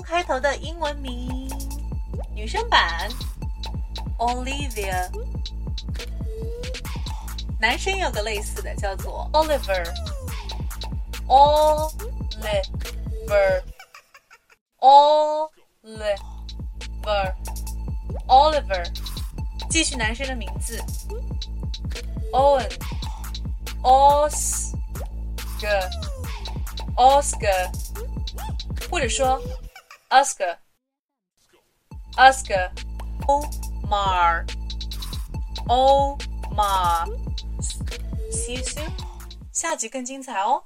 开头的英文名，女生版 Olivia。男生有个类似的，叫做 Oliver。Oliver，Oliver，Oliver。继续男生的名字，Owen，Oscar，Oscar，或者说 Oscar，Oscar，Omar，Omar。See you soon，下集更精彩哦。